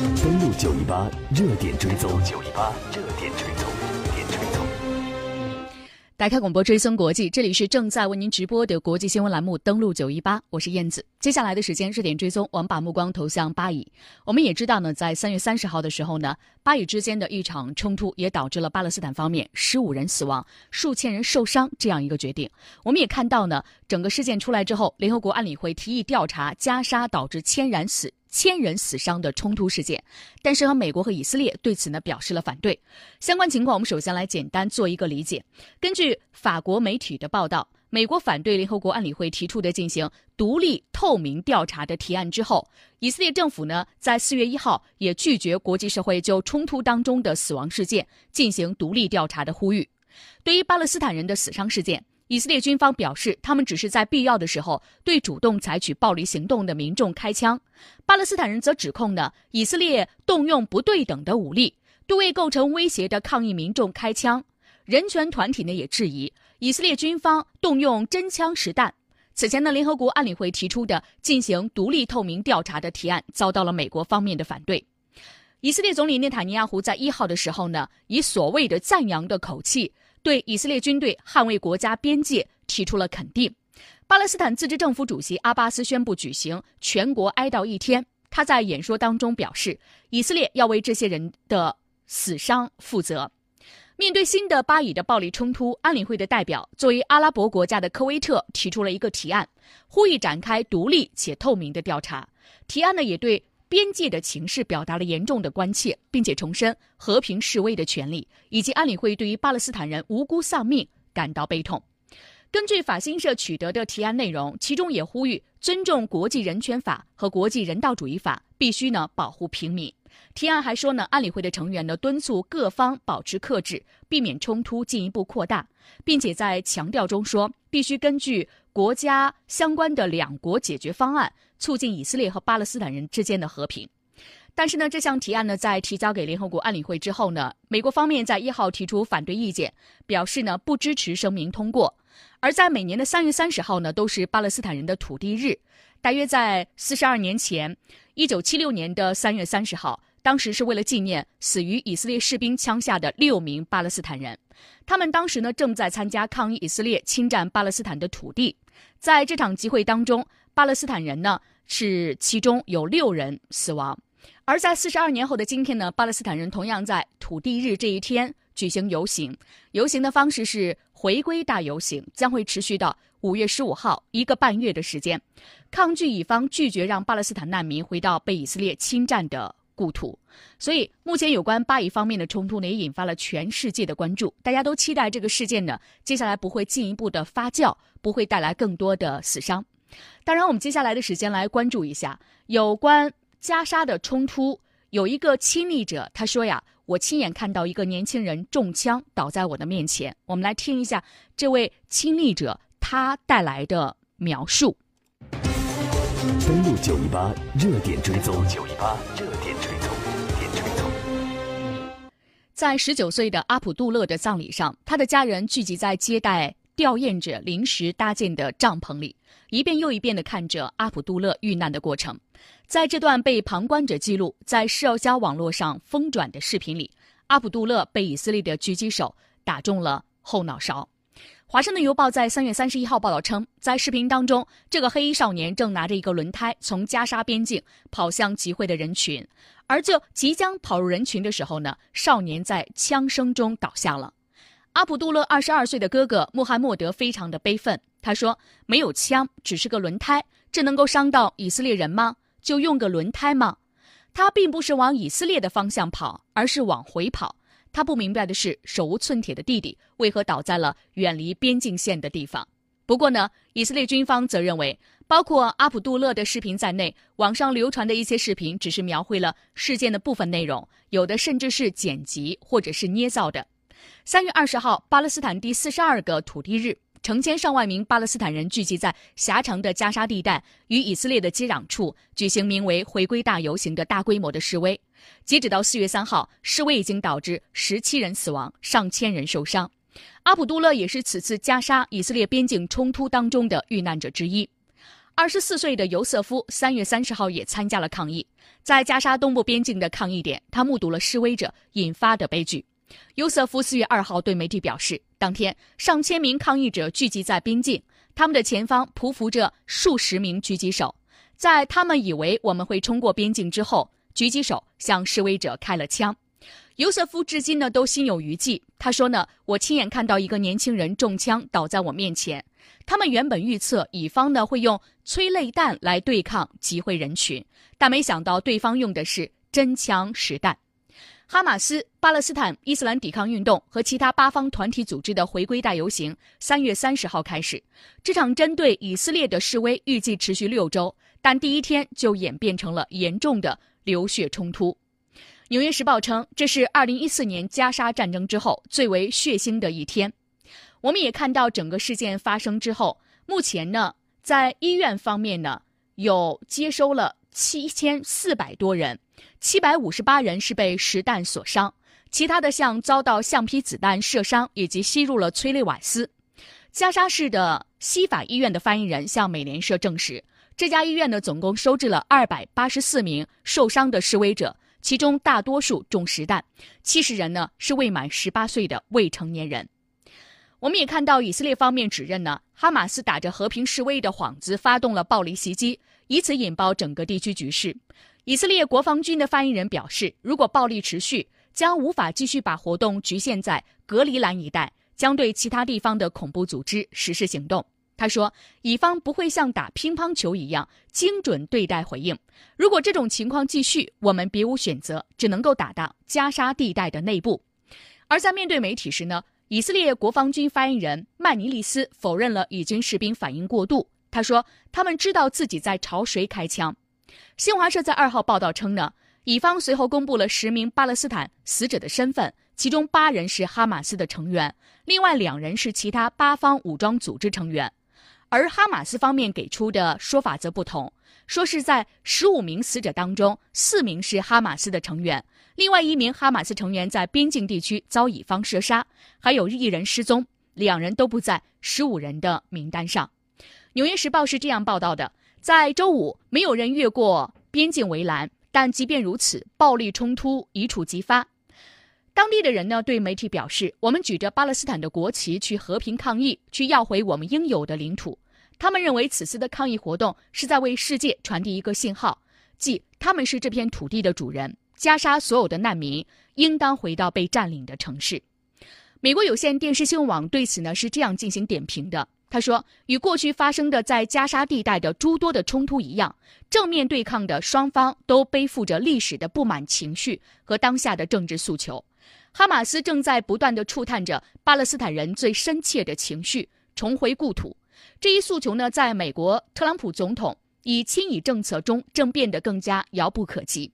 登录九一八热点追踪，九一八热点追踪，点追踪。打开广播追踪国际，这里是正在为您直播的国际新闻栏目。登录九一八，我是燕子。接下来的时间，热点追踪，我们把目光投向巴以。我们也知道呢，在三月三十号的时候呢，巴以之间的一场冲突也导致了巴勒斯坦方面十五人死亡、数千人受伤这样一个决定。我们也看到呢，整个事件出来之后，联合国安理会提议调查加沙导致千人死。千人死伤的冲突事件，但是和美国和以色列对此呢表示了反对。相关情况，我们首先来简单做一个理解。根据法国媒体的报道，美国反对联合国安理会提出的进行独立透明调查的提案之后，以色列政府呢在四月一号也拒绝国际社会就冲突当中的死亡事件进行独立调查的呼吁。对于巴勒斯坦人的死伤事件。以色列军方表示，他们只是在必要的时候对主动采取暴力行动的民众开枪。巴勒斯坦人则指控呢，以色列动用不对等的武力对未构成威胁的抗议民众开枪。人权团体呢也质疑以色列军方动用真枪实弹。此前呢，联合国安理会提出的进行独立透明调查的提案遭到了美国方面的反对。以色列总理内塔尼亚胡在一号的时候呢，以所谓的赞扬的口气。对以色列军队捍卫国家边界提出了肯定。巴勒斯坦自治政府主席阿巴斯宣布举行全国哀悼一天。他在演说当中表示，以色列要为这些人的死伤负责。面对新的巴以的暴力冲突，安理会的代表作为阿拉伯国家的科威特提出了一个提案，呼吁展开独立且透明的调查。提案呢，也对。边界的情势表达了严重的关切，并且重申和平示威的权利，以及安理会对于巴勒斯坦人无辜丧命感到悲痛。根据法新社取得的提案内容，其中也呼吁尊重国际人权法和国际人道主义法，必须呢保护平民。提案还说呢，安理会的成员呢敦促各方保持克制，避免冲突进一步扩大，并且在强调中说，必须根据国家相关的两国解决方案。促进以色列和巴勒斯坦人之间的和平，但是呢，这项提案呢，在提交给联合国安理会之后呢，美国方面在一号提出反对意见，表示呢不支持声明通过。而在每年的三月三十号呢，都是巴勒斯坦人的土地日，大约在四十二年前，一九七六年的三月三十号，当时是为了纪念死于以色列士兵枪下的六名巴勒斯坦人，他们当时呢正在参加抗议以色列侵占巴勒斯坦的土地，在这场集会当中。巴勒斯坦人呢是其中有六人死亡，而在四十二年后的今天呢，巴勒斯坦人同样在土地日这一天举行游行，游行的方式是回归大游行，将会持续到五月十五号一个半月的时间，抗拒乙方拒绝让巴勒斯坦难民回到被以色列侵占的故土，所以目前有关巴以方面的冲突呢，也引发了全世界的关注，大家都期待这个事件呢接下来不会进一步的发酵，不会带来更多的死伤。当然，我们接下来的时间来关注一下有关加沙的冲突。有一个亲历者他说呀：“我亲眼看到一个年轻人中枪倒在我的面前。”我们来听一下这位亲历者他带来的描述。登录九一八热点追踪，九一八热在十九岁的阿卜杜勒的葬礼上，他的家人聚集在接待。吊唁者临时搭建的帐篷里，一遍又一遍地看着阿卜杜勒遇难的过程。在这段被旁观者记录、在社交网络上疯转的视频里，阿卜杜勒被以色列的狙击手打中了后脑勺。华盛顿邮报在三月三十一号报道称，在视频当中，这个黑衣少年正拿着一个轮胎从加沙边境跑向集会的人群，而就即将跑入人群的时候呢，少年在枪声中倒下了。阿卜杜勒二十二岁的哥哥穆罕默德非常的悲愤，他说：“没有枪，只是个轮胎，这能够伤到以色列人吗？就用个轮胎吗？”他并不是往以色列的方向跑，而是往回跑。他不明白的是，手无寸铁的弟弟为何倒在了远离边境线的地方。不过呢，以色列军方则认为，包括阿卜杜勒的视频在内，网上流传的一些视频只是描绘了事件的部分内容，有的甚至是剪辑或者是捏造的。三月二十号，巴勒斯坦第四十二个土地日，成千上万名巴勒斯坦人聚集在狭长的加沙地带与以色列的接壤处，举行名为“回归大游行”的大规模的示威。截止到四月三号，示威已经导致十七人死亡，上千人受伤。阿卜杜勒也是此次加沙以色列边境冲突当中的遇难者之一。二十四岁的尤瑟夫三月三十号也参加了抗议，在加沙东部边境的抗议点，他目睹了示威者引发的悲剧。尤瑟夫四月二号对媒体表示，当天上千名抗议者聚集在边境，他们的前方匍匐着数十名狙击手。在他们以为我们会冲过边境之后，狙击手向示威者开了枪。尤瑟夫至今呢都心有余悸。他说呢，我亲眼看到一个年轻人中枪倒在我面前。他们原本预测乙方呢会用催泪弹来对抗集会人群，但没想到对方用的是真枪实弹。哈马斯、巴勒斯坦伊斯兰抵抗运动和其他八方团体组织的回归大游行，三月三十号开始。这场针对以色列的示威预计持续六周，但第一天就演变成了严重的流血冲突。纽约时报称，这是二零一四年加沙战争之后最为血腥的一天。我们也看到整个事件发生之后，目前呢，在医院方面呢，有接收了七千四百多人。七百五十八人是被实弹所伤，其他的像遭到橡皮子弹射伤，以及吸入了催泪瓦斯。加沙市的西法医院的发言人向美联社证实，这家医院呢总共收治了二百八十四名受伤的示威者，其中大多数中实弹，七十人呢是未满十八岁的未成年人。我们也看到以色列方面指认呢，哈马斯打着和平示威的幌子发动了暴力袭击，以此引爆整个地区局势。以色列国防军的发言人表示，如果暴力持续，将无法继续把活动局限在格里兰一带，将对其他地方的恐怖组织实施行动。他说，乙方不会像打乒乓球一样精准对待回应。如果这种情况继续，我们别无选择，只能够打到加沙地带的内部。而在面对媒体时呢，以色列国防军发言人曼尼利斯否认了以军士兵反应过度。他说，他们知道自己在朝谁开枪。新华社在二号报道称呢，乙方随后公布了十名巴勒斯坦死者的身份，其中八人是哈马斯的成员，另外两人是其他八方武装组织成员。而哈马斯方面给出的说法则不同，说是在十五名死者当中，四名是哈马斯的成员，另外一名哈马斯成员在边境地区遭乙方射杀，还有一人失踪，两人都不在十五人的名单上。纽约时报是这样报道的。在周五，没有人越过边境围栏，但即便如此，暴力冲突一触即发。当地的人呢，对媒体表示：“我们举着巴勒斯坦的国旗去和平抗议，去要回我们应有的领土。”他们认为此次的抗议活动是在为世界传递一个信号，即他们是这片土地的主人。加沙所有的难民应当回到被占领的城市。美国有线电视新闻网对此呢是这样进行点评的。他说：“与过去发生的在加沙地带的诸多的冲突一样，正面对抗的双方都背负着历史的不满情绪和当下的政治诉求。哈马斯正在不断地触探着巴勒斯坦人最深切的情绪，重回故土。这一诉求呢，在美国特朗普总统以亲以政策中正变得更加遥不可及。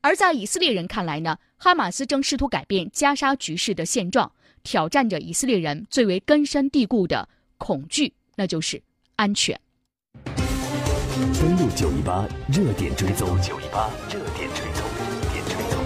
而在以色列人看来呢，哈马斯正试图改变加沙局势的现状，挑战着以色列人最为根深蒂固的。”恐惧，那就是安全。登录九一八热点追踪，九一八热点追踪，点追踪。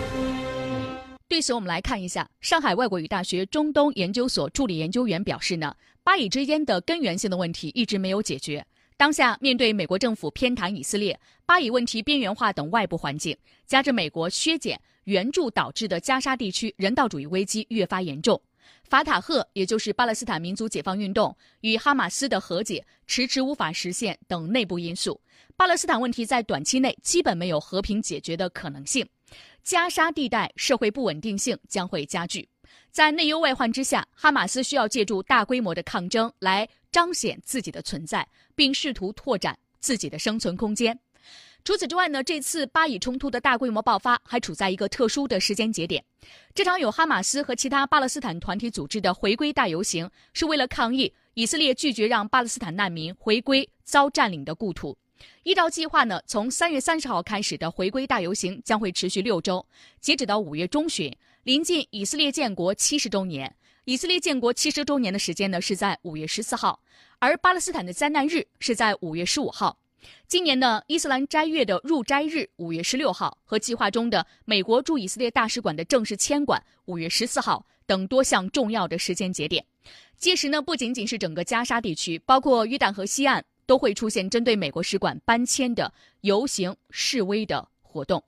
对此，我们来看一下，上海外国语大学中东研究所助理研究员表示呢，巴以之间的根源性的问题一直没有解决。当下，面对美国政府偏袒以色列、巴以问题边缘化等外部环境，加之美国削减援助导致的加沙地区人道主义危机越发严重。法塔赫，也就是巴勒斯坦民族解放运动与哈马斯的和解迟迟无法实现等内部因素，巴勒斯坦问题在短期内基本没有和平解决的可能性。加沙地带社会不稳定性将会加剧，在内忧外患之下，哈马斯需要借助大规模的抗争来彰显自己的存在，并试图拓展自己的生存空间。除此之外呢，这次巴以冲突的大规模爆发还处在一个特殊的时间节点。这场有哈马斯和其他巴勒斯坦团体组织的回归大游行，是为了抗议以色列拒绝让巴勒斯坦难民回归遭占领的故土。依照计划呢，从三月三十号开始的回归大游行将会持续六周，截止到五月中旬，临近以色列建国七十周年。以色列建国七十周年的时间呢是在五月十四号，而巴勒斯坦的灾难日是在五月十五号。今年呢伊斯兰斋月的入斋日五月十六号和计划中的美国驻以色列大使馆的正式迁馆五月十四号等多项重要的时间节点，届时呢不仅仅是整个加沙地区，包括约旦河西岸、都会出现针对美国使馆搬迁的游行示威的活动。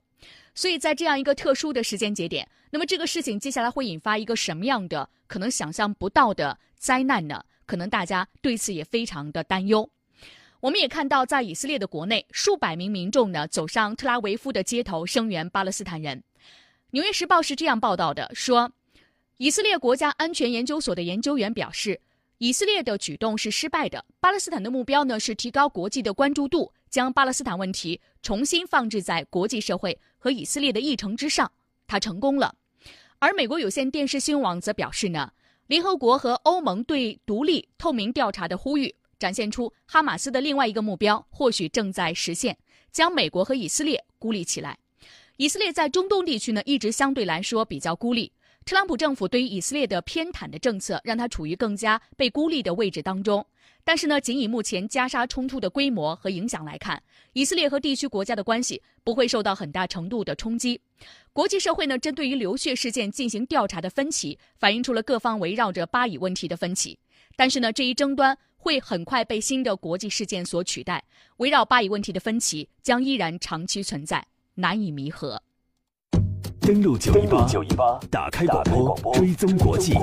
所以在这样一个特殊的时间节点，那么这个事情接下来会引发一个什么样的可能想象不到的灾难呢？可能大家对此也非常的担忧。我们也看到，在以色列的国内，数百名民众呢走上特拉维夫的街头声援巴勒斯坦人。《纽约时报》是这样报道的：说，以色列国家安全研究所的研究员表示，以色列的举动是失败的。巴勒斯坦的目标呢是提高国际的关注度，将巴勒斯坦问题重新放置在国际社会和以色列的议程之上。他成功了。而美国有线电视新闻网则表示呢。联合国和欧盟对独立透明调查的呼吁，展现出哈马斯的另外一个目标或许正在实现，将美国和以色列孤立起来。以色列在中东地区呢，一直相对来说比较孤立。特朗普政府对于以色列的偏袒的政策，让他处于更加被孤立的位置当中。但是呢，仅以目前加沙冲突的规模和影响来看，以色列和地区国家的关系不会受到很大程度的冲击。国际社会呢，针对于流血事件进行调查的分歧，反映出了各方围绕着巴以问题的分歧。但是呢，这一争端会很快被新的国际事件所取代，围绕巴以问题的分歧将依然长期存在，难以弥合。登录九一八，打开广播，追踪国际。